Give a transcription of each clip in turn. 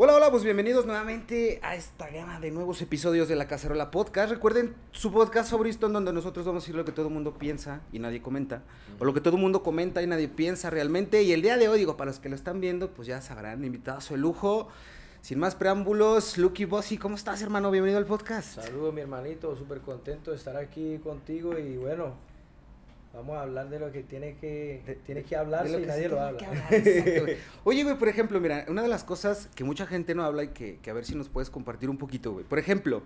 Hola, hola, pues bienvenidos nuevamente a esta gama de nuevos episodios de La Cacerola Podcast. Recuerden su podcast favorito en donde nosotros vamos a decir lo que todo el mundo piensa y nadie comenta, o lo que todo el mundo comenta y nadie piensa realmente. Y el día de hoy, digo, para los que lo están viendo, pues ya sabrán, invitados el lujo. Sin más preámbulos, Lucky Bossy, ¿cómo estás, hermano? Bienvenido al podcast. Saludos, mi hermanito, súper contento de estar aquí contigo y bueno, vamos a hablar de lo que tiene que, tiene que hablarse De y que nadie se lo habla. hablar, güey. Oye, güey, por ejemplo, mira, una de las cosas que mucha gente no habla y que, que a ver si nos puedes compartir un poquito, güey. Por ejemplo,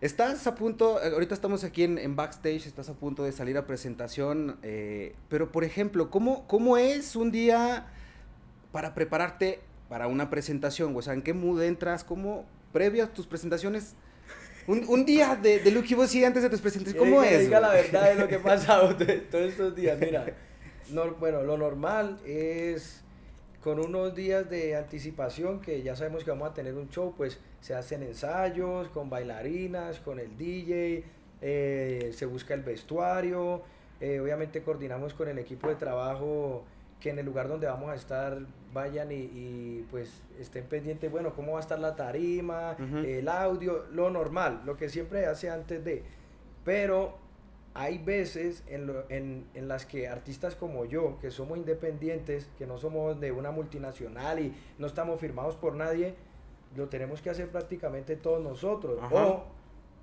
estás a punto, eh, ahorita estamos aquí en, en backstage, estás a punto de salir a presentación, eh, pero por ejemplo, ¿cómo, ¿cómo es un día para prepararte para una presentación? O sea, ¿en qué mood entras? ¿Cómo, previo a tus presentaciones? Un, un día de, de Lucky Bossy antes de tus presentaciones, ¿cómo es? Diga la verdad de lo que ha pasado to- todos estos días. Mira, no- bueno, lo normal es con unos días de anticipación que ya sabemos que vamos a tener un show, pues se hacen ensayos con bailarinas, con el DJ, eh, se busca el vestuario, eh, obviamente coordinamos con el equipo de trabajo que en el lugar donde vamos a estar vayan y, y, pues estén pendientes, bueno, cómo va a estar la tarima, el audio, lo normal, lo que siempre hace antes de. Pero hay veces en, lo- en, en las que artistas como yo, que somos independientes, que no somos de una multinacional y no estamos firmados por nadie, lo tenemos que hacer prácticamente todos nosotros. Ajá. O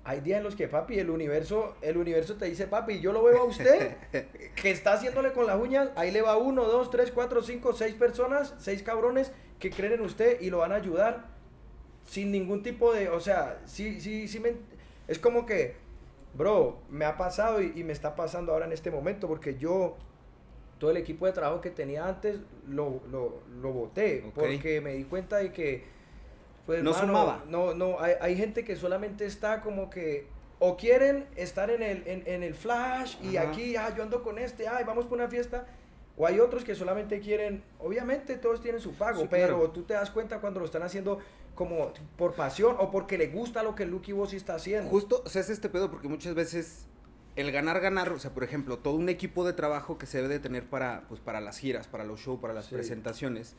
hay días en los que, papi, el universo, el universo te dice, papi, yo lo veo a usted, que está haciéndole con las uñas, ahí le va uno, dos, tres, cuatro, cinco, seis personas, seis cabrones que creen en usted y lo van a ayudar sin ningún tipo de, o sea, sí, sí, sí me, es como que, bro, me ha pasado y, y me está pasando ahora en este momento porque yo, todo el equipo de trabajo que tenía antes, lo, lo, lo boté Ok. porque me di cuenta de que, pues, No mano, sumaba. No, no, hay, hay gente que solamente está como que, o quieren estar en el, en, en el flash y aquí, ah, yo ando con este, ay, vamos por una fiesta. O hay otros que solamente quieren, obviamente todos tienen su pago, Sí, pero claro. tú te das cuenta cuando lo están haciendo como por pasión o porque le gusta lo que Lucky Bossy está haciendo. Justo, o sea, es este pedo porque muchas veces el ganar, ganar, o sea, por ejemplo, todo un equipo de trabajo que se debe de tener para, pues, para las giras, para los shows, para las Sí. presentaciones.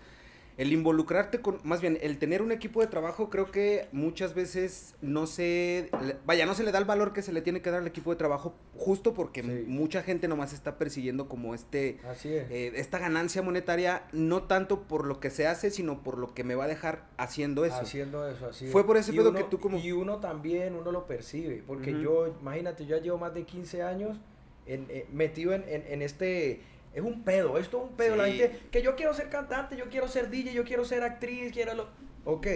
El involucrarte con, más bien, el tener un equipo de trabajo creo que muchas veces no se, vaya, no se le da el valor que se le tiene que dar al equipo de trabajo justo porque Sí. mucha gente nomás está persiguiendo como este, Así es. eh, esta ganancia monetaria, no tanto por lo que se hace, sino por lo que me va a dejar haciendo eso. Haciendo eso, así. Fue por ese Y pedo uno- que tú como- Y uno también, uno lo percibe, porque yo, imagínate, yo ya llevo más de 15 años en, eh, metido en, en- en este... Es un pedo, esto es un pedo. La gente, que yo quiero ser cantante, yo quiero ser DJ, yo quiero ser actriz, quiero lo... Ok,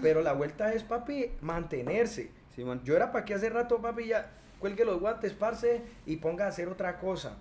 pero la vuelta es, papi, mantenerse. Sí, man. Yo era para que hace rato, papi, ya cuelgue los guantes, parce, y ponga a hacer otra cosa.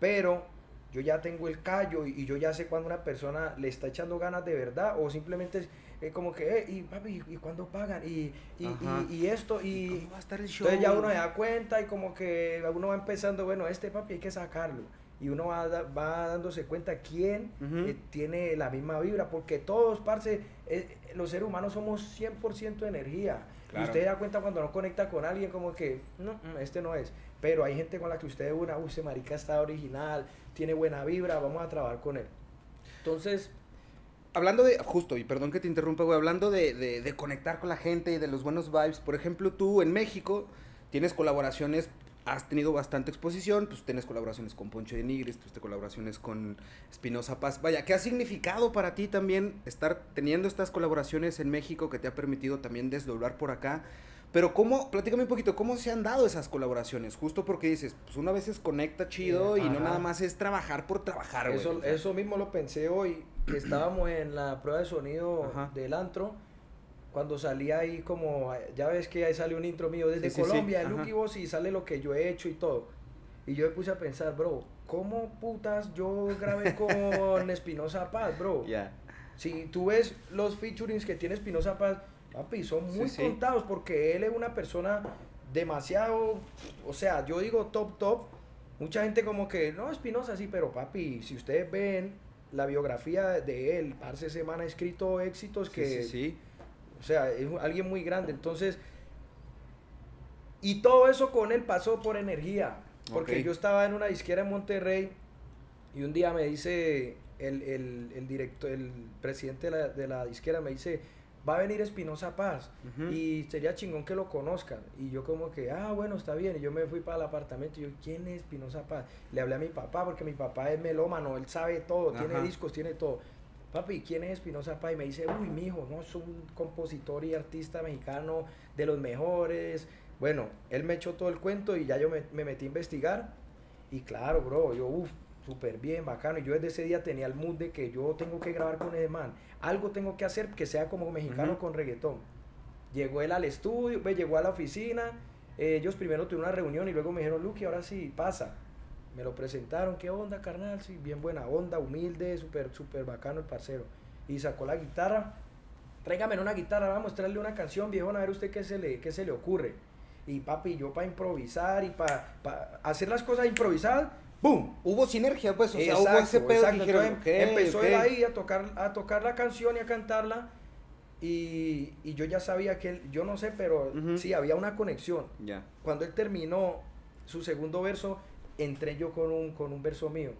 Pero yo ya tengo el callo y, y yo ya sé cuando una persona le está echando ganas de verdad o simplemente es eh, como que, eh, y papi, ¿y cuándo pagan? Y, y, y, y esto, y... ¿Cómo va a estar el show? Entonces ya uno se da cuenta y como que uno va empezando, bueno, este papi hay que sacarlo. Y uno va, va dándose cuenta quién eh, tiene la misma vibra, porque todos, parce, eh, los seres humanos somos 100% energía. Claro. Y usted da cuenta cuando no conecta con alguien como que, no, mm, este no es. Pero hay gente con la que usted una, uy, ese marica está original, tiene buena vibra, vamos a trabajar con él. Entonces, Hablando de, justo, y perdón que te interrumpa, güey, hablando de, de- de conectar con la gente y de los buenos vibes, por ejemplo, tú en México tienes colaboraciones, has tenido bastante exposición, pues tienes colaboraciones con Poncho de Nigris, tuviste colaboraciones con Espinosa Paz. Vaya, ¿qué ha significado para ti también estar teniendo estas colaboraciones en México que te ha permitido también desdoblar por acá? Pero cómo, platícame un poquito, ¿cómo se han dado esas colaboraciones? Justo porque dices, pues una vez conecta chido y no nada más es trabajar por trabajar, güey. Eso, sea. eso mismo lo pensé hoy, que estábamos en la prueba de sonido Ajá. del antro, cuando salía ahí como, ya ves que ahí sale un intro mío desde Sí, sí, sí, Colombia, ajá. Lucky Boss, y sale lo que yo he hecho y todo. Y yo me puse a pensar, bro, ¿cómo putas yo grabé con Espinosa Paz, bro? Ya. Si tú ves los featurings que tiene Espinosa Paz, papi, son muy Sí, sí. contados porque él es una persona demasiado, o sea, yo digo top, top. Mucha gente como que, no, Espinosa sí, pero papi, si ustedes ven la biografía de él, Parce Semana ha escrito éxitos que, Sí, sí, sí. O sea, es alguien muy grande. Entonces, y todo eso con él pasó por energía. Porque yo estaba en una disquera en Monterrey y un día me dice el, el, el director, el presidente de la, de la disquera, me dice, va a venir Espinosa Paz y sería chingón que lo conozcan. Y yo como que, ah, bueno, está bien. Y yo me fui para el apartamento y yo, ¿quién es Espinosa Paz? Le hablé a mi papá porque mi papá es melómano, él sabe todo, tiene discos, tiene todo. Papi, ¿quién es Espinosa Paz? Y me dice, uy, mijo, no, es un compositor y artista mexicano de los mejores. Bueno, él me echó todo el cuento y ya yo me, me metí a investigar. Y claro, bro, yo, uff, súper bien, bacano. Y yo desde ese día tenía el mood de que yo tengo que grabar con ese man. Algo tengo que hacer que sea como mexicano con reggaetón. Llegó él al estudio, llegó a la oficina. eh, ellos primero tuvieron una reunión y luego me dijeron, Lucky, ahora sí, pasa. Me lo presentaron, ¿qué onda, carnal? Sí, bien buena onda, humilde, súper, súper bacano el parcero. Y sacó la guitarra. Tráigame una guitarra, vamos a mostrarle una canción, viejo, a ver usted qué se le, qué se le ocurre. Y papi, yo para improvisar y para hacer las cosas improvisadas, ¡boom! Hubo sinergia, pues, o sea, Exacto, hubo ese pedo exacto. dijeron, Entonces, empezó él ahí a tocar, a tocar la canción y a cantarla. Y, y yo ya sabía que él, yo no sé, pero Ujú. sí, había una conexión. Ya. Cuando él terminó su segundo verso, entré yo con un, con un verso mío.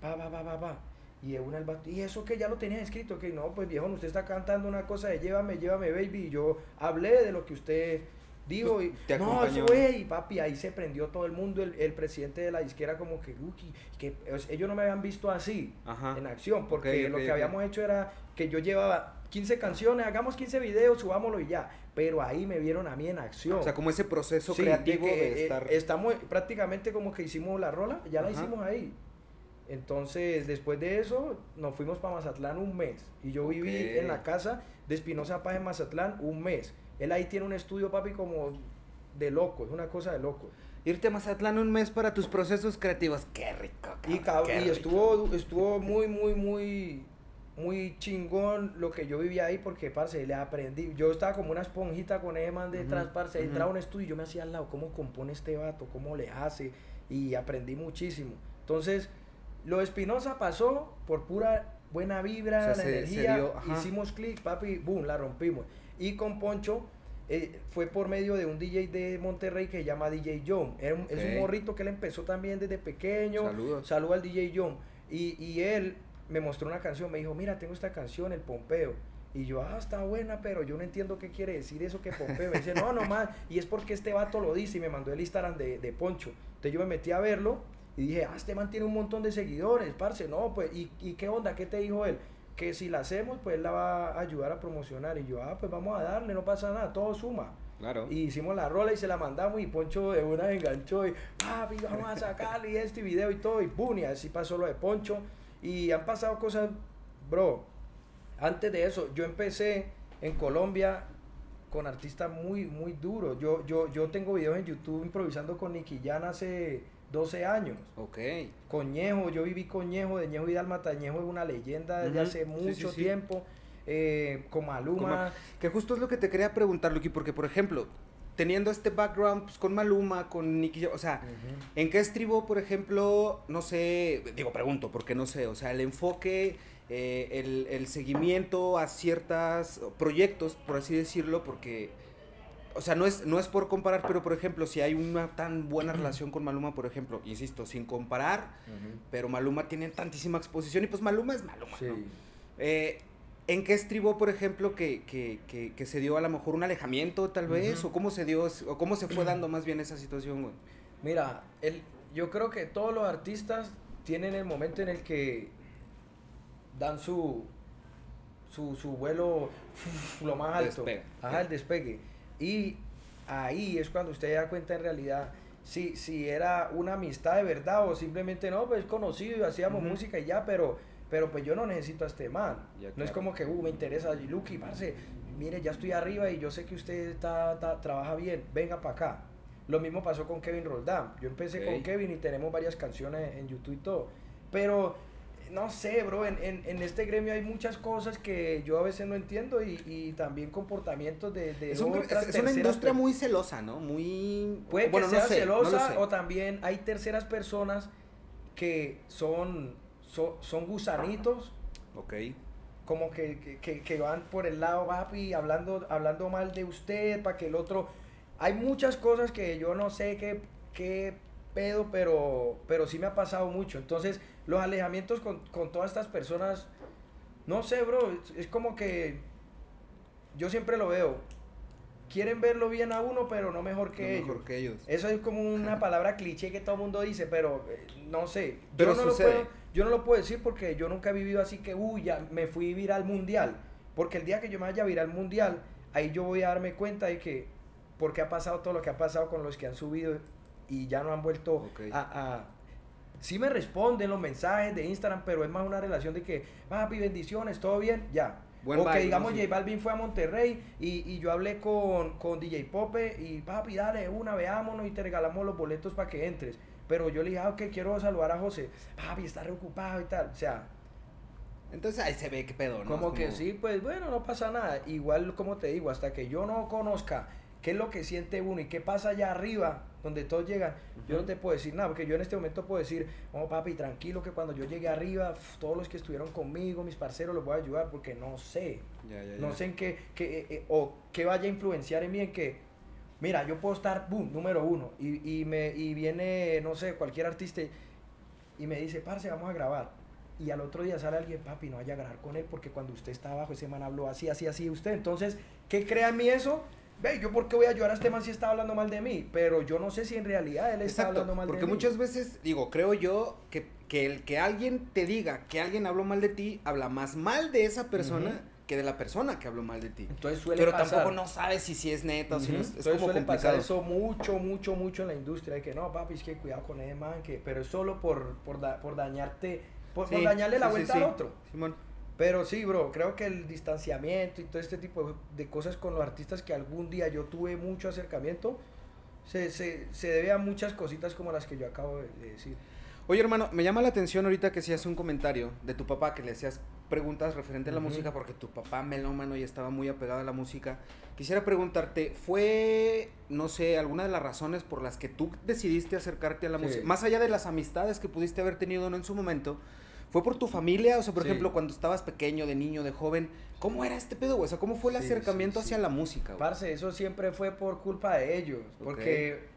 Pa, pa, pa, pa, pa. Y de una el y eso que ya lo tenía escrito, que no, pues viejo, usted está cantando una cosa de llévame, llévame, baby. Y yo hablé de lo que usted dijo. Pues, y, te no, eso es, y papi, ahí se prendió todo el mundo. El, el presidente de la disquera, como que, que es- ellos no me habían visto así Ajá. en acción, porque lo que habíamos hecho era que yo llevaba 15 canciones, hagamos 15 videos, subámoslo y ya. Pero ahí me vieron a mí en acción. O sea, como ese proceso Sí, creativo que, de, eh, estar. estamos prácticamente como que hicimos la rola, ya la hicimos ahí. Entonces, después de eso, nos fuimos para Mazatlán un mes. Y yo viví en la casa de Espinosa Paz en Mazatlán un mes. Él ahí tiene un estudio, papi, como de loco, es una cosa de loco. Irte a Mazatlán un mes para tus procesos creativos. Qué rico. Y, cabrón, cab- qué y rico. estuvo, estuvo muy, muy, muy, muy chingón lo que yo vivía ahí porque, parce, le aprendí. Yo estaba como una esponjita con ese man detrás, Ujú, parce. ujú. Entraba a un estudio y yo me hacía al lado cómo compone este vato, cómo le hace. Y aprendí muchísimo. Entonces, lo de Espinosa pasó por pura buena vibra, O sea, la se- se energía. dio, hicimos clic, papi, boom, la rompimos. Y con Poncho. eh, fue por medio de un DJ de Monterrey que se llama DJ John. Era un- Es un morrito que él empezó también desde pequeño. Saludos. Saludo al DJ John. Y, y él me mostró una canción, me dijo, mira, tengo esta canción, El Pompeo. Y yo, ah, está buena, pero yo no entiendo qué quiere decir eso que Pompeo. Me dice, no, nomás, y es porque este vato lo dice y me mandó el Instagram de, de Poncho. Entonces yo me metí a verlo y dije, ah, este man tiene un montón de seguidores, parce, no, pues, ¿y, y qué onda? ¿Qué te dijo él? Que si la hacemos, pues él la va a ayudar a promocionar. Y yo, ah, pues vamos a darle, no pasa nada, todo suma. Claro. Y hicimos la rola y se la mandamos y Poncho de una enganchó y papi, vamos a sacarle y este video y todo y boom, y así pasó lo de Poncho. Y han pasado cosas, bro. Antes de eso, yo empecé en Colombia con artistas muy, muy duros. Yo, yo, yo tengo videos en YouTube improvisando con Nicky Jan hace 12 años. Ok. Con Ñejo, yo viví con Ñejo, de Ñejo y Dálmata. Ñejo es una leyenda desde hace mucho sí, sí. tiempo. Eh, con Maluma. Con Ma- Que justo es lo que te quería preguntar, Lucky, porque, por ejemplo, teniendo este background pues, con Maluma, con Nicky, o sea. ¿en qué estribo, por ejemplo, no sé, digo, pregunto, porque no sé, o sea, el enfoque, eh, el, el seguimiento a ciertos proyectos, por así decirlo, porque, o sea, no es, no es por comparar, pero, por ejemplo, si hay una tan buena relación con Maluma, por ejemplo, insisto, sin comparar, pero Maluma tiene tantísima exposición y pues Maluma es Maluma, Sí. ¿no? Eh, ¿En qué estribó, por ejemplo, que, que, que, que se dio a lo mejor un alejamiento, tal vez? ¿O cómo se dio, o cómo se fue dando más bien esa situación, güey? Mira, el, yo creo que todos los artistas tienen el momento en el que dan su, su, su vuelo lo más alto. Despegue. Ajá, el despegue. Y ahí es cuando usted da cuenta en realidad si, si era una amistad de verdad o simplemente no, pues conocido y hacíamos música y ya, pero, pero pues yo no necesito a este man. Ya, No es como que, uh, me interesa, Lucky, parce, mire, ya estoy arriba y yo sé que usted está, está- trabaja bien, venga para acá. Lo mismo pasó con Kevin Roldán. Yo empecé con Kevin y tenemos varias canciones en YouTube y todo. Pero, no sé, bro, en, en- en este gremio hay muchas cosas que yo a veces no entiendo y, y también comportamientos de, de Es, un- otras es una industria muy celosa, ¿no? Muy... Puede bueno, que sea no celosa o también hay terceras personas que son, son, son gusanitos Ok. como que, que- que, que van por el lado, papi, hablando, hablando mal de usted, para que el otro... Hay muchas cosas que yo no sé qué, qué pedo, pero, pero sí me ha pasado mucho. Entonces, los alejamientos con, con todas estas personas, no sé, bro, es, es como que yo siempre lo veo. Quieren verlo bien a uno, pero no mejor que No ellos. mejor que ellos. Eso es como una palabra cliché que todo el mundo dice, pero eh, no sé. Pero yo, no lo sucede. puedo, yo no lo puedo decir porque yo nunca he vivido así que, uy, ya me fui viral mundial. Porque el día que yo me vaya viral mundial, ahí yo voy a darme cuenta de que, porque ha pasado todo lo que ha pasado con los que han subido y ya no han vuelto a, a- Sí me responden los mensajes de Instagram, pero es más una relación de que, papi, bendiciones, todo bien, ya. Buen o que vibe, digamos ¿no? J Balvin fue a Monterrey y, y yo hablé con, con DJ Pope y papi, dale una, veámonos y te regalamos los boletos para que entres. Pero yo le dije, ah, ok, quiero saludar a José. Papi, está reocupado y tal. O sea, Entonces ahí se ve qué pedo, ¿no? como que sí, pues bueno, no pasa nada. Igual, como te digo, hasta que yo no conozca qué es lo que siente uno y qué pasa allá arriba, donde todos llegan, yo no te puedo decir nada, porque yo en este momento puedo decir, oh papi, tranquilo que cuando yo llegue arriba, todos los que estuvieron conmigo, mis parceros, los voy a ayudar, porque no sé. Ya, ya, No sé en qué, qué, eh, eh, o qué vaya a influenciar en mí en que, mira, yo puedo estar, boom, número uno, y, y, me, y viene, no sé, cualquier artista y me dice, parce, vamos a grabar. Y al otro día sale alguien, papi, no vaya a grabar con él porque cuando usted está abajo, ese man habló así, así, así, usted. Entonces, ¿qué crea en mí eso? Ve, yo por qué voy a ayudar a este man si está hablando mal de mí, pero yo no sé si en realidad él está Exacto, hablando mal porque de mí. muchas veces, digo, creo yo que, que el que alguien te diga que alguien habló mal de ti, habla más mal de esa persona que de la persona que habló mal de ti. Entonces suele Pero pasar. tampoco no sabes si, si es neta o si no es, es Entonces como suele complicado. pasar eso mucho, mucho, mucho en la industria. De que no, papi, es que cuidado con ese man, que, pero es solo por, por, da- por dañarte, por, dañarle la sí, vuelta sí. al otro. Simón. Pero sí, bro, creo que el distanciamiento y todo este tipo de- cosas con los artistas que algún día yo tuve mucho acercamiento, se, se, se debe a muchas cositas como las que yo acabo de, de decir. Oye, hermano, me llama la atención ahorita que hacías un comentario de tu papá, que le hacías preguntas referente a la música, porque tu papá melómano y estaba muy apegado a la música. Quisiera preguntarte, ¿fue, no sé, alguna de las razones por las que tú decidiste acercarte a la Sí. música? Más allá de las amistades que pudiste haber tenido no en su momento, ¿fue por tu familia? O sea, por Sí. ejemplo, cuando estabas pequeño, de niño, de joven, ¿cómo era este pedo, güey? O sea, ¿cómo fue el Sí, acercamiento sí, hacia la música, güey? Parce, eso siempre fue por culpa de ellos, porque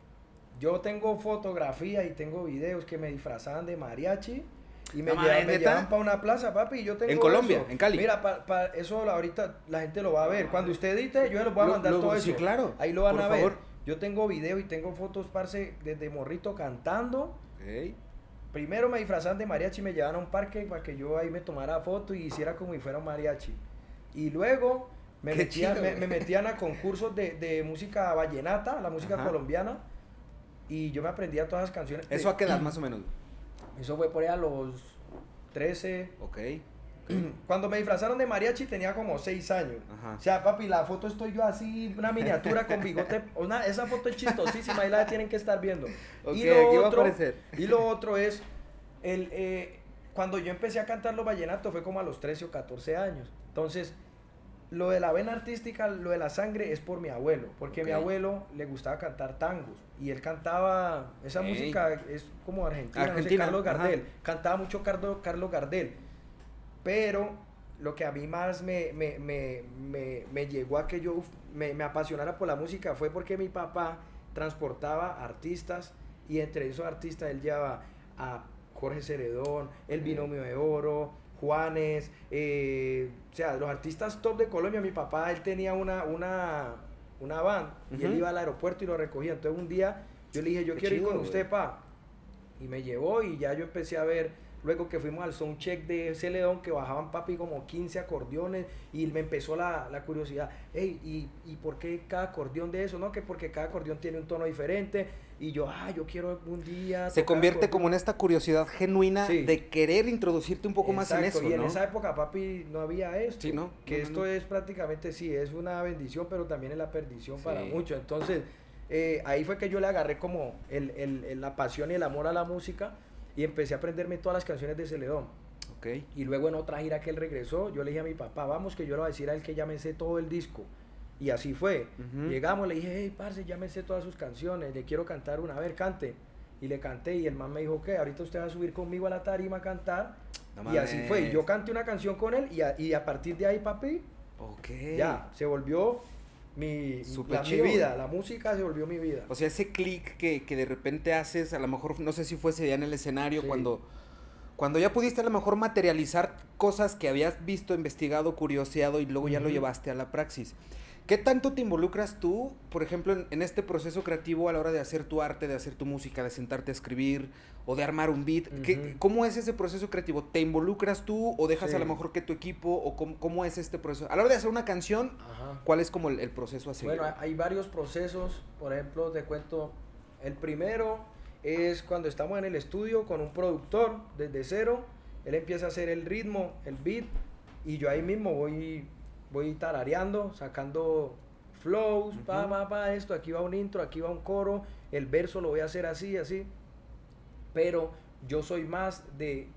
yo tengo fotografía y tengo videos que me disfrazaban de mariachi y me, No llevan, me llevan para una plaza, papi, y yo tengo En Colombia, eso. en Cali. Mira, pa- pa- eso ahorita la gente lo va a ver. Cuando usted edite, yo les voy a Lo- mandar lo- todo sí, eso. claro, Ahí lo van por a ver. favor. Yo tengo video y tengo fotos, parce, desde morrito cantando. Ok. Primero me disfrazaban de mariachi y me llevaban a un parque para que yo ahí me tomara foto y hiciera como si fuera un mariachi. Y luego me, chido, me, metían a concursos de, de música vallenata, la música Ajá. colombiana. Y yo me aprendía todas las canciones. de- ¿Eso a qué edad, más o menos? Eso fue por ahí a los 13. Ok. Cuando me disfrazaron de mariachi tenía como 6 años. Ajá. O sea, papi, la foto estoy yo así, una miniatura con bigote. Una, esa foto es chistosísima, ahí la tienen que estar viendo. Ok, y, lo va a otro, y lo otro es, el, eh, cuando yo empecé a cantar los vallenatos fue como a los 13 o 14 años. Entonces, lo de la vena artística, lo de la sangre es por mi abuelo, porque a mi abuelo le gustaba cantar tangos y él cantaba, esa música es como argentina, no sé, Argentina, Carlos ajá. Gardel, cantaba mucho Cardo- Carlos Gardel, pero lo que a mí más me, me, me, me, me llegó a que yo me, me apasionara por la música fue porque mi papá transportaba artistas y entre esos artistas él llevaba a Jorge Ceredón, El Binomio de Oro, Juanes, eh, o sea, los artistas top de Colombia, mi papá, él tenía una, una, una van y él iba al aeropuerto y lo recogía. Entonces un día yo le dije, yo Qué quiero ir con usted, pa. Y me llevó y ya yo empecé a ver, luego que fuimos al soundcheck de Celedón, que bajaban papi como 15 acordeones y me empezó la, la curiosidad, hey, ¿y, ¿y por qué cada acordeón de eso? No, que porque cada acordeón tiene un tono diferente y yo, ah, yo quiero un día... Se convierte acordeón". como en esta curiosidad genuina Sí. de querer introducirte un poco más en eso, y en ¿no? esa época, papi, no había esto. Sí, ¿no? Que No, esto es prácticamente, sí, es una bendición, pero también es la perdición para muchos. Entonces, eh, ahí fue que yo le agarré como el, el- el- la pasión y el amor a la música y empecé a aprenderme todas las canciones de Celedón. Ok. Y luego en otra gira que él regresó, yo le dije a mi papá, vamos que yo le voy a decir a él que ya me sé todo el disco. Y así fue. Llegamos, le dije, hey, parce, ya me sé todas sus canciones, le quiero cantar una, a ver, cante. Y le canté y el man me dijo, ¿qué? Ahorita usted va a subir conmigo a la tarima a cantar. No y así fue. Yo canté una canción con él y a, y a partir de ahí, papi, ya, se volvió mi, la- mi vida. La música se volvió mi vida. O sea, ese clic que, que de repente haces, a lo mejor, no sé si fuese ya en el escenario, Sí. cuando, cuando ya pudiste a lo mejor materializar cosas que habías visto, investigado, curioseado y luego ya lo llevaste a la praxis. ¿Qué tanto te involucras tú, por ejemplo, en, en este proceso creativo a la hora de hacer tu arte, de hacer tu música, de sentarte a escribir o de armar un beat? ¿Qué- Ujú. ¿Cómo es ese proceso creativo? ¿Te involucras tú o dejas a lo mejor que tu equipo o cómo, cómo es este proceso? A la hora de hacer una canción, Ajá. ¿cuál es como el, el proceso a seguir? Bueno, hay varios procesos. Por ejemplo, te cuento, el primero es cuando estamos en el estudio con un productor desde cero. Él empieza a hacer el ritmo, el beat, y yo ahí mismo voy, voy tarareando, sacando flows, pa, pa, pa, esto, aquí va un intro, aquí va un coro, el verso lo voy a hacer así, así. Pero yo soy más de,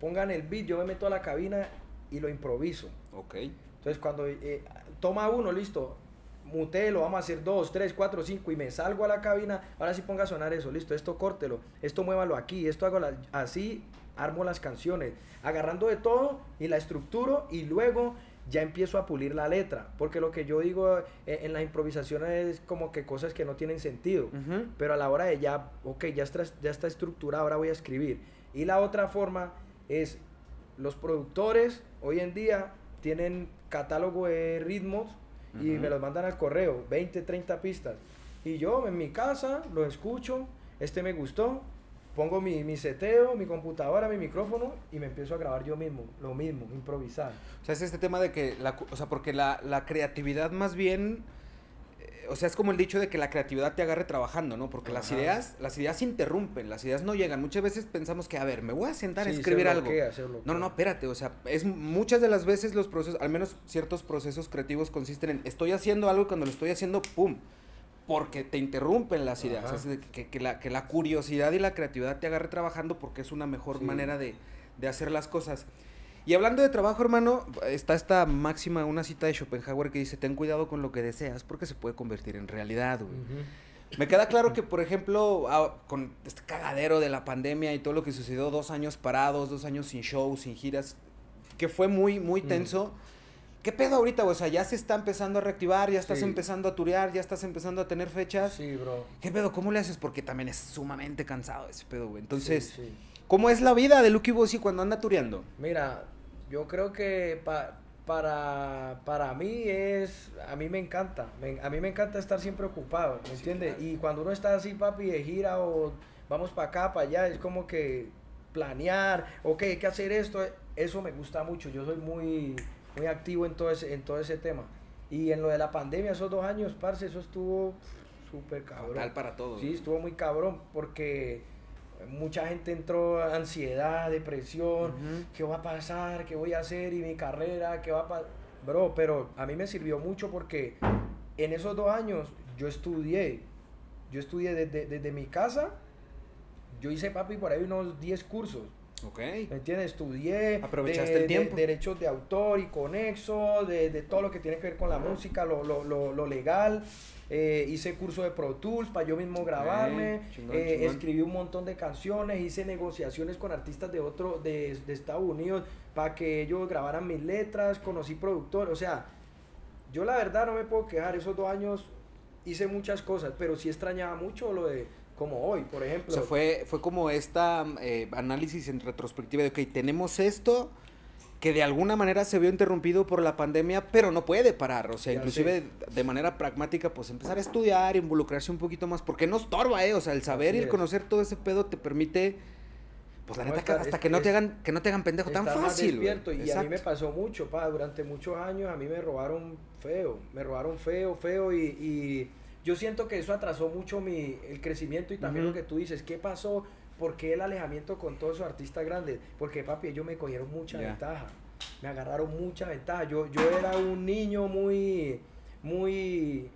pongan el beat, yo me meto a la cabina y lo improviso. ok. Entonces cuando eh, toma uno, listo, mutelo, vamos a hacer dos, tres, cuatro, cinco y me salgo a la cabina, ahora sí ponga a sonar eso, listo, esto córtelo, esto muévalo aquí, esto hago la- así, armo las canciones, agarrando de todo y la estructuro y luego ya empiezo a pulir la letra, porque lo que yo digo eh, en las improvisaciones es como que cosas que no tienen sentido. Pero a la hora de ya, ok, ya está, ya está estructurado, ahora voy a escribir. Y la otra forma es, los productores hoy en día tienen catálogo de ritmos y me los mandan al correo, 20, 30 pistas. Y yo en mi casa lo escucho, este me gustó, pongo mi, mi seteo, mi computadora, mi micrófono y me empiezo a grabar yo mismo, lo mismo, improvisar. O sea, es este tema de que, la, o sea, porque la, la creatividad más bien, eh, o sea, es como el dicho de que la creatividad te agarre trabajando, ¿no? Porque las Ajá. ideas, las ideas se interrumpen, las ideas no llegan. Muchas veces pensamos que, a ver, me voy a sentar a Sí, se escribir algo. se bloquea. No, no, no, espérate, o sea, es muchas de las veces los procesos, al menos ciertos procesos creativos consisten en, estoy haciendo algo y cuando lo estoy haciendo, ¡pum! Porque te interrumpen las ideas. De que, que la, que la curiosidad y la creatividad te agarre trabajando porque es una mejor Sí. manera de, de hacer las cosas. Y hablando de trabajo, hermano, está esta máxima, una cita de Schopenhauer que dice, ten cuidado con lo que deseas porque se puede convertir en realidad, güey. Ujú. Me queda claro que, por ejemplo, ah, con este cagadero de la pandemia y todo lo que sucedió, dos años parados, dos años sin shows, sin giras, que fue muy, muy tenso. ¿Qué pedo ahorita, güey? O sea, ya se está empezando a reactivar, ya estás Sí. empezando a turear, ya estás empezando a tener fechas. Sí, bro. ¿Qué pedo? ¿Cómo le haces? Porque también es sumamente cansado ese pedo, güey. Entonces, Sí, sí. ¿cómo es la vida de Lucky Bossy cuando anda tureando? Mira, yo creo que pa- para, para mí es, a mí me encanta, me- a mí me encanta estar siempre ocupado, ¿me entiendes? Y cuando uno está así, papi, de gira o vamos para acá, para allá, es como que planear, ok, hay que hacer esto, eso me gusta mucho, yo soy muy, muy activo en todo, ese, en todo ese tema. Y en lo de la pandemia, esos dos años, parce, eso estuvo súper cabrón. Fatal para todos. Sí, estuvo muy cabrón porque mucha gente entró ansiedad, depresión, Ujú. ¿qué va a pasar? ¿Qué voy a hacer? ¿Y mi carrera? ¿Qué va a pasar? Bro, pero a mí me sirvió mucho porque en esos dos años yo estudié. Yo estudié desde, desde mi casa. Yo hice, papi, por ahí unos 10 cursos. Ok. ¿Me entiendes? Estudié Aprovechaste de- el tiempo. de derechos de autor y conexo, de, de todo lo que tiene que ver con la música, lo, lo, lo, lo legal. Eh, hice curso de Pro Tools para yo mismo grabarme. chingón, Eh, chingón. escribí un montón de canciones, hice negociaciones con artistas de otro, de, de Estados Unidos para que ellos grabaran mis letras, conocí productores, o sea, yo la verdad no me puedo quejar, esos dos años hice muchas cosas, pero sí extrañaba mucho lo de como hoy, por ejemplo. O sea, fue, fue como esta eh, análisis en retrospectiva de, ok, tenemos esto que de alguna manera se vio interrumpido por la pandemia, pero no puede parar. O sea, Ya inclusive de manera pragmática, pues empezar a estudiar, involucrarse un poquito más, porque no estorba, ¿eh? O sea, el saber y el es. conocer todo ese pedo te permite, pues la No, neta, hasta es- que no te hagan, que no te hagan pendejo tan más fácil. despierto. Y a mí me pasó mucho, pa, durante muchos años a mí me robaron feo, me robaron feo, feo y, y yo siento que eso atrasó mucho mi, el crecimiento y también lo que tú dices, ¿qué pasó? ¿Por qué el alejamiento con todos esos artistas grandes? Porque papi, ellos me cogieron mucha ventaja, me agarraron mucha ventaja. Yo, yo era un niño muy, muy,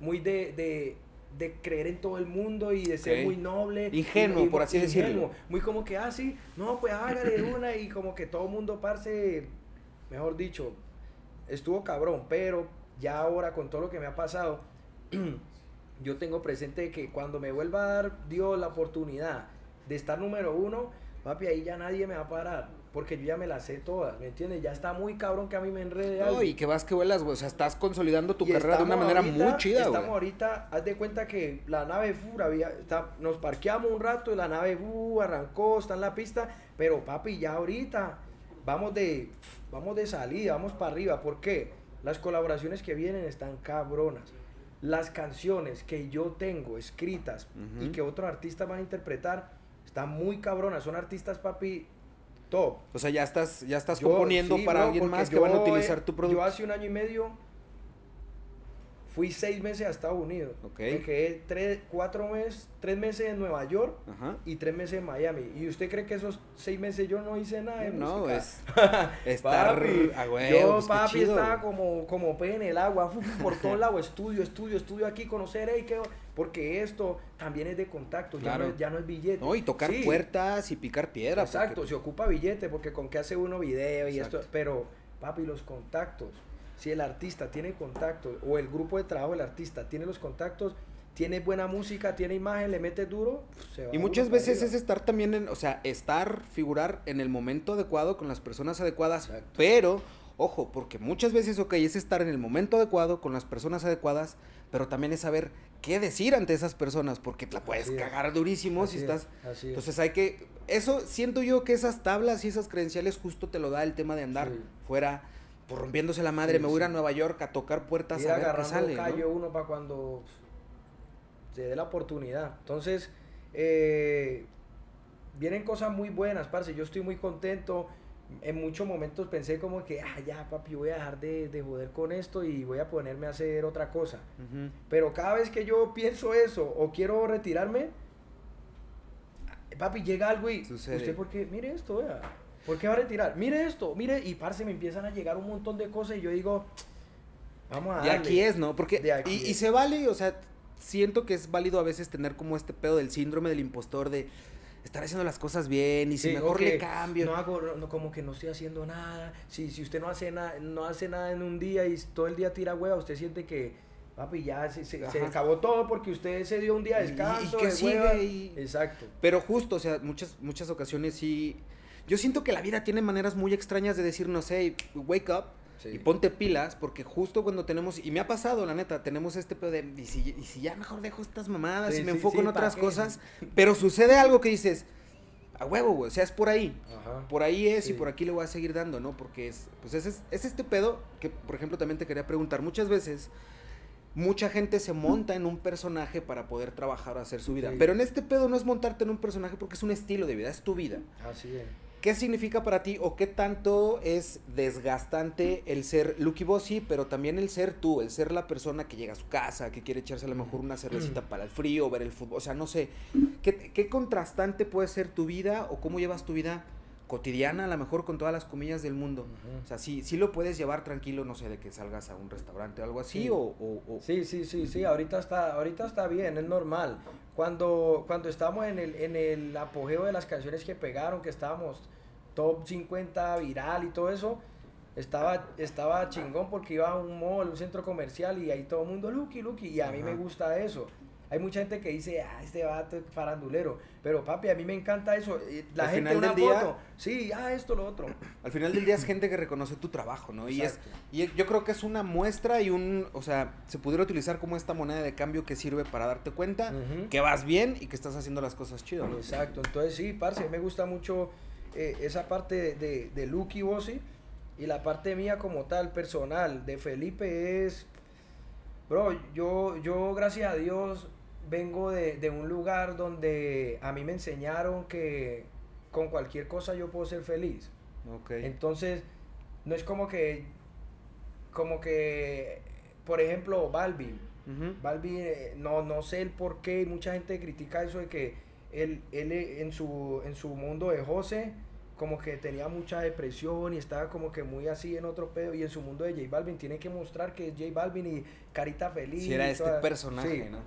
muy de... de de creer en todo el mundo y de ser muy noble. Ingenuo, y- por así decirlo. Muy como que, ah, sí, no, pues hágale una y como que todo el mundo, parce, mejor dicho, estuvo cabrón, pero ya ahora con todo lo que me ha pasado, yo tengo presente que cuando me vuelva a dar Dios la oportunidad de estar número uno, papi, ahí ya nadie me va a parar. porque yo ya me las sé todas, ¿me entiendes? Ya está muy cabrón que a mí me enrede No, algo. y que vas que vuelas, güey. O sea, estás consolidando tu Y carrera de una manera ahorita- muy chida, Estamos ahorita, haz de cuenta que la nave está- nos parqueamos un rato y la nave uh, arrancó, está en la pista, pero papi, ya ahorita vamos de, vamos de salida, vamos para arriba. ¿Por qué? Las colaboraciones que vienen están cabronas. Las canciones que yo tengo escritas y Ujú. que otros artistas van a interpretar están muy cabronas. Son artistas, papi, top. O sea, ya estás, ya estás Yo- componiendo sí, para bro, alguien más que van a utilizar tu producto. Yo hace un año y medio fui seis meses a Estados Unidos. Ok. Me quedé tres, cuatro meses, tres meses en Nueva York Ajá. y tres meses en Miami. ¿Y usted cree que esos seis meses yo no hice nada de No, música? es estar Papi, a yo, pues, papi, chido, estaba como, como pez en el agua, por todos lados, estudio, estudio, estudio aquí, conocer, ey, qué- porque esto también es de contacto, ya, no es, ya no es billete. No, y tocar Sí, puertas y picar piedra. Exacto, porque- se ocupa billete, porque con qué hace uno video y Exacto. esto, pero papi, los contactos, si el artista tiene contactos, o el grupo de trabajo del artista tiene los contactos, tiene buena música, tiene imagen, le mete duro, se va Y muchas veces arriba. es estar también en, o sea, estar, figurar en el momento adecuado con las personas adecuadas, Exacto. pero, ojo, porque muchas veces, ok, es estar en el momento adecuado con las personas adecuadas, pero también es saber qué decir ante esas personas, porque te la puedes Así es. cagar durísimo Así si es, estás... es. Entonces hay que, eso siento yo que esas tablas y esas credenciales justo te lo da el tema de andar Sí. fuera, por rompiéndose la madre, Sí, me voy a ir a. Nueva York a tocar puertas ir a ver qué sale, ¿no? callo uno para cuando se dé la oportunidad. Entonces, eh, vienen cosas muy buenas, parce. Yo estoy muy contento. En muchos momentos pensé como que, ah, ya, papi, voy a dejar de, de joder con esto y voy a ponerme a hacer otra cosa. Ujú. Pero cada vez que yo pienso eso o quiero retirarme, papi, llega algo y Sucede. usted por qué, mire esto, vea. ¿Por qué va a retirar? Mire esto, mire, y parce, me empiezan a llegar un montón de cosas y yo digo, vamos a darle. aquí es, ¿no? Porque, y, y se vale, o sea, siento que es válido a veces tener como este pedo del síndrome del impostor de estar haciendo las cosas bien y si Sí, mejor ok, le cambio. No hago, no, como que no estoy haciendo nada. Si, si usted no hace nada, no hace nada en un día y todo el día tira hueva, usted siente que, papi, ya se, se- se acabó todo porque usted se dio un día de Y- y descanso. que de sigue y- Exacto. Pero justo, o sea, muchas, muchas ocasiones sí. Yo siento que la vida tiene maneras muy extrañas de decirnos, hey, wake up Sí. y ponte pilas, porque justo cuando tenemos, y me ha pasado, la neta, tenemos este pedo de, y si, y si ya mejor dejo estas mamadas Sí, y me sí, enfoco en ¿pa' otras qué? cosas, pero sucede algo que dices, a huevo, güey, o sea, es por ahí. Ajá. Por ahí es y por aquí le voy a seguir dando, ¿no? Porque es, pues es, es este pedo que, por ejemplo, también te quería preguntar. Muchas veces, mucha gente se monta en un personaje para poder trabajar o hacer su vida. Sí. Pero en este pedo no es montarte en un personaje porque es un estilo de vida, es tu vida. Así es. ¿Qué significa para ti o qué tanto es desgastante el ser Lucky Bossy, pero también el ser tú, el ser la persona que llega a su casa, que quiere echarse a lo mejor una cervecita para el frío, ver el fútbol? O sea, no sé. ¿Qué, qué contrastante puede ser tu vida o cómo llevas tu vida cotidiana, a lo mejor con todas las comillas del mundo? O sea, sí, sí lo puedes llevar tranquilo, no sé, de que salgas a un restaurante o algo así, Sí. o, o- o- Sí, sí, sí, sí, ahorita está, ahorita está bien, es normal. Cuando, cuando estábamos en el, en el apogeo de las canciones que pegaron, que estábamos top 50 viral y todo eso, estaba, estaba chingón porque iba a un mall, un centro comercial y ahí todo el mundo, Lucky, Lucky, y a mí Ajá. me gusta eso. Hay mucha gente que dice, ah, este vato es farandulero, pero papi, a mí me encanta eso. y La Al gente final una del día- foto, sí, ah, esto, lo otro. al final del día es gente que reconoce tu trabajo, ¿no? Y es, y yo creo que es una muestra y un, o sea, se pudiera utilizar como esta moneda de cambio que sirve para darte cuenta Ujú. que vas bien y que estás haciendo las cosas chidas, ¿no? Exacto, entonces sí, parce, me gusta mucho eh, esa parte de, de, Lucky Bossy y la parte mía como tal, personal, de Felipe es, bro, yo, yo gracias a Dios vengo de, de un lugar donde a mí me enseñaron que con cualquier cosa yo puedo ser feliz. Entonces, no es como que, como que, por ejemplo, Balvin, Ujú. Balvin, eh, no, no sé el por qué, mucha gente critica eso de que él, él en, su, en su mundo de José, como que tenía mucha depresión y estaba como que muy así en otro pedo, y en su mundo de J Balvin tiene que mostrar que es J Balvin y carita feliz. Si era y este toda- personaje, sí, ¿no?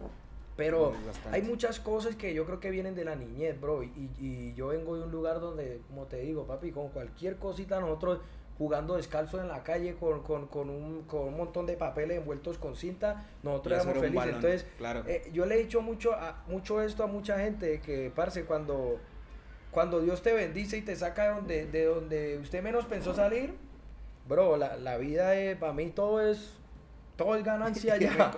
Pero hay muchas cosas que yo creo que vienen de la niñez, bro, y, y yo vengo de un lugar donde, como te digo, papi, con cualquier cosita nosotros jugando descalzo en la calle con, con, con un, con un montón de papeles envueltos con cinta, nosotros éramos felices. balón, Entonces, claro. eh, yo le he dicho mucho, a, mucho esto a mucha gente, que, parce, cuando, cuando Dios te bendice y te saca de donde, de donde usted menos pensó salir, bro, la, la vida es, para mí todo es, todo es ganancia ya.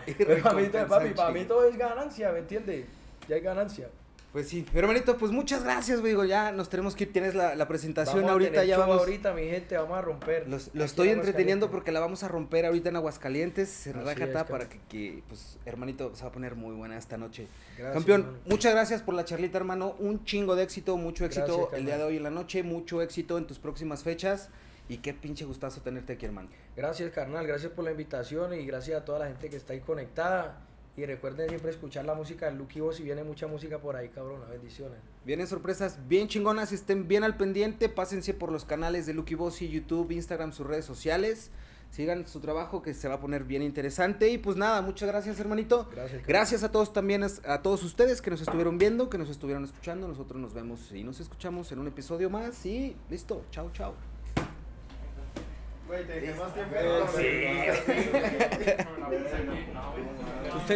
para mí, papi, para mí todo es ganancia, ¿me entiendes? Ya hay ganancia. Pues sí, hermanito, pues muchas gracias, güey. Ya nos tenemos que ir. Tienes la, la presentación Vamos a ahorita, tener ya vamos. ahorita, mi gente, vamos a romper. Los- lo estoy entreteniendo porque la vamos a romper ahorita en Aguascalientes, en es, para que, que, pues, hermanito, se va a poner muy buena esta noche. Gracias, Campeón, hermano. muchas gracias por la charlita, hermano. Un chingo de éxito, mucho éxito Gracias, el día de hoy en la noche, mucho éxito en tus próximas fechas. Y qué pinche gustazo tenerte aquí, hermano. Gracias, carnal. Gracias por la invitación y gracias a toda la gente que está ahí conectada. Y recuerden siempre escuchar la música de Lucky Boss y viene mucha música por ahí, cabrón. Bendiciones. Vienen sorpresas bien chingonas, estén bien al pendiente, pásense por los canales de Lucky Bossy, YouTube, Instagram, sus redes sociales. Sigan su trabajo que se va a poner bien interesante. Y pues nada, muchas gracias, hermanito. Gracias. Gracias a todos también, a todos ustedes que nos estuvieron viendo, que nos estuvieron escuchando. Nosotros nos vemos y nos escuchamos en un episodio más. Y listo, chao, chao. Güey, te dejé más tiempo. Sí.